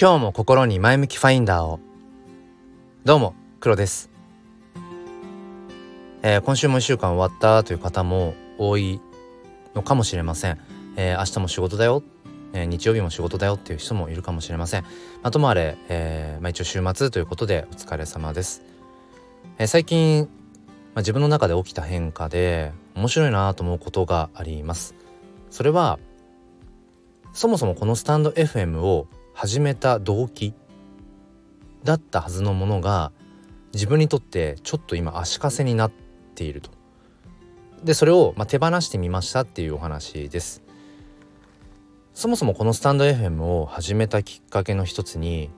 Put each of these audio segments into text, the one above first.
今日も心に前向きファインダーを。どうも黒です、えー、今週も1週間終わったという方も多いのかもしれません、えー、明日も仕事だよ、えー、日曜日も仕事だよっていう人もいるかもしれません。まともあれ、えまあ、一応週末ということでお疲れ様です、え最近、まあ、自分の中で起きた変化で面白いなと思うことがあります。それはそもそもこのスタンド FM を始めた動機だったはずのものが自分にとってちょっと今足かせになっていると。でそれをま手放してみましたっていうお話です。そもそもこのスタンド FM を始めたきっかけの一つに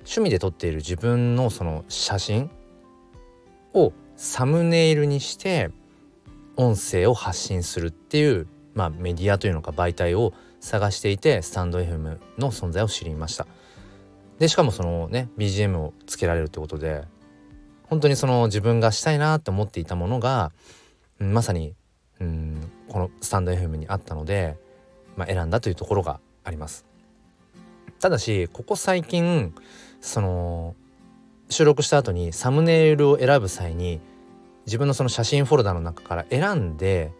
趣味で撮っている自分のその写真をサムネイルにして音声を発信するっていう、まあ、メディアというのか媒体を探していてスタンド FM の存在を知りました。でしかもそのね BGM をつけられるってことで本当にその自分がしたいなって思っていたものが、うん、まさにうんこのスタンド FM にあったので、まあ、選んだというところがあります。ただしここ最近その収録した後にサムネイルを選ぶ際に自分のその写真フォルダの中から選んで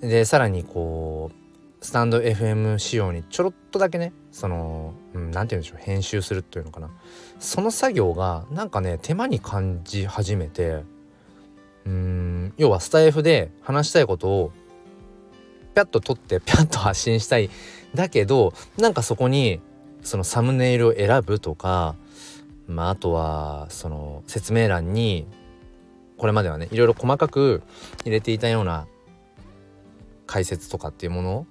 でさらにこうスタンド FM 仕様にちょろっとだけねその何、うん、て言うんでしょう編集するというのかな。その作業がなんかね手間に感じ始めてうん要はスタイフで話したいことをピャッと撮ってピャッと発信したいだけどなんかそこにそのサムネイルを選ぶとかまああとはその説明欄にこれまではねいろいろ細かく入れていたような解説とかっていうもの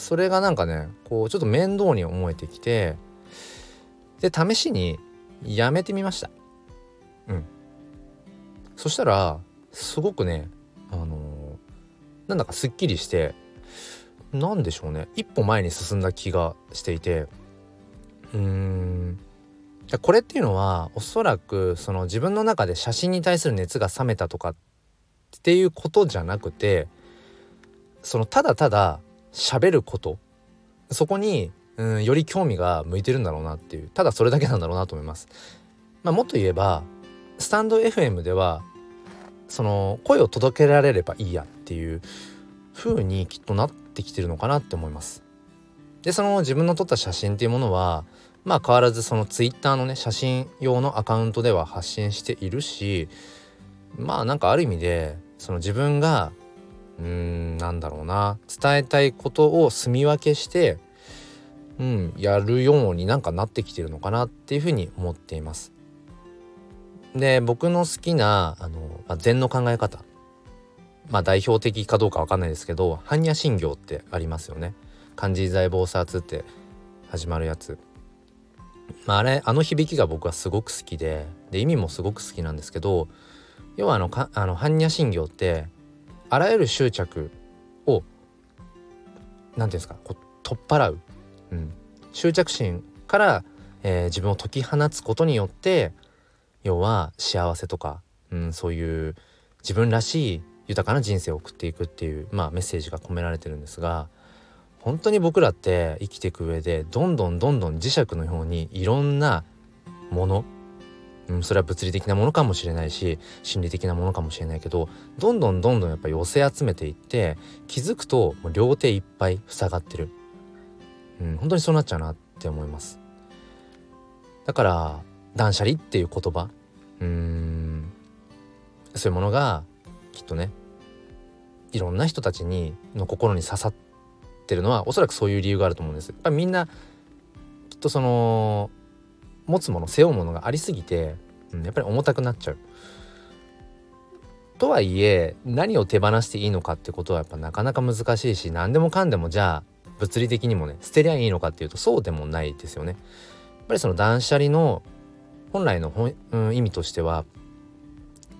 それがなんかねこうちょっと面倒に思えてきてで試しにやめてみました。うん。そしたらすごくねあのー、なんだかすっきりして何でしょうね。一歩前に進んだ気がしていてうーん。これっていうのはおそらくその自分の中で写真に対する熱が冷めたとかっていうことじゃなくてそのただただ喋ることそこに、うん、より興味が向いてるんだろうなっていうただそれだけなんだろうなと思います。まあ、もっと言えばスタンド FM ではその声を届けられればいいやっていう風にきっとなってきてるのかなって思います。でその自分の撮った写真っていうものはまあ変わらずその twitter のね写真用のアカウントでは発信しているしまあなんかある意味でその自分がうーんなんだろうな伝えたいことを住み分けしてうんやるようになんかなってきてるのかなっていうふうに思っています。で僕の好きなあの、まあ、禅の考え方まあ代表的かどうかわかんないですけど般若心経ってありますよね。漢字財宝殺って始まるやつ。まあ、あれあの響きが僕はすごく好きでで意味もすごく好きなんですけど要はあのかあの般若心経ってあらゆる執着を何て言うんですかこう取っ払う、うん、執着心から、えー、自分を解き放つことによって要は幸せとか、うん、そういう自分らしい豊かな人生を送っていくっていう、まあ、メッセージが込められてるんですが本当に僕らって生きていく上でどんどんどんどん磁石のようにいろんなものうん、それは物理的なものかもしれないし心理的なものかもしれないけどどんどんどんどんやっぱり寄せ集めていって気づくともう両手いっぱい塞がってる、うん、本当にそうなっちゃうなって思います。だから断捨離っていう言葉。うんそういうものがきっとねいろんな人たちにの心に刺さってるのはおそらくそういう理由があると思うんです。やっぱみんなきっとその持つもの背負うものがありすぎて、うん、やっぱり重たくなっちゃう。とはいえ何を手放していいのかってことはやっぱなかなか難しいし何でもかんでもじゃあ物理的にもね捨てりゃいいのかっていうとそうでもないですよね。やっぱりその断捨離の本来の本、うん、意味としては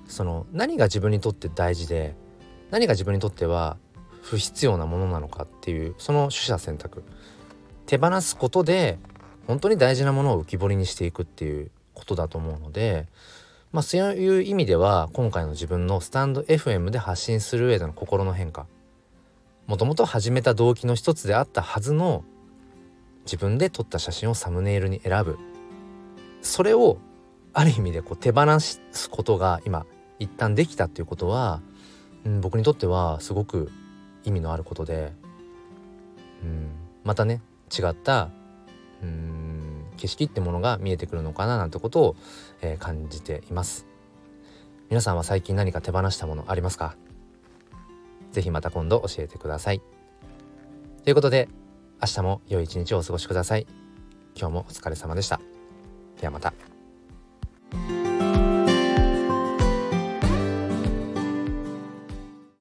その何が自分にとって大事で何が自分にとっては不必要なものなのかっていうその取捨選択手放すことで本当に大事なものを浮き彫りにしていくっていうことだと思うのでまあそういう意味では今回の自分のスタンド FM で発信する上での心の変化もともと始めた動機の一つであったはずの自分で撮った写真をサムネイルに選ぶそれをある意味でこう手放すことが今一旦できたっていうことは、うん、僕にとってはすごく意味のあることで、うん、またね違ったうん景色ってものが見えてくるのかななんてことを、えー、感じています。皆さんは最近何か手放したものありますか？ぜひまた今度教えてください。ということで明日も良い一日をお過ごしください。今日もお疲れ様でした。ではまた。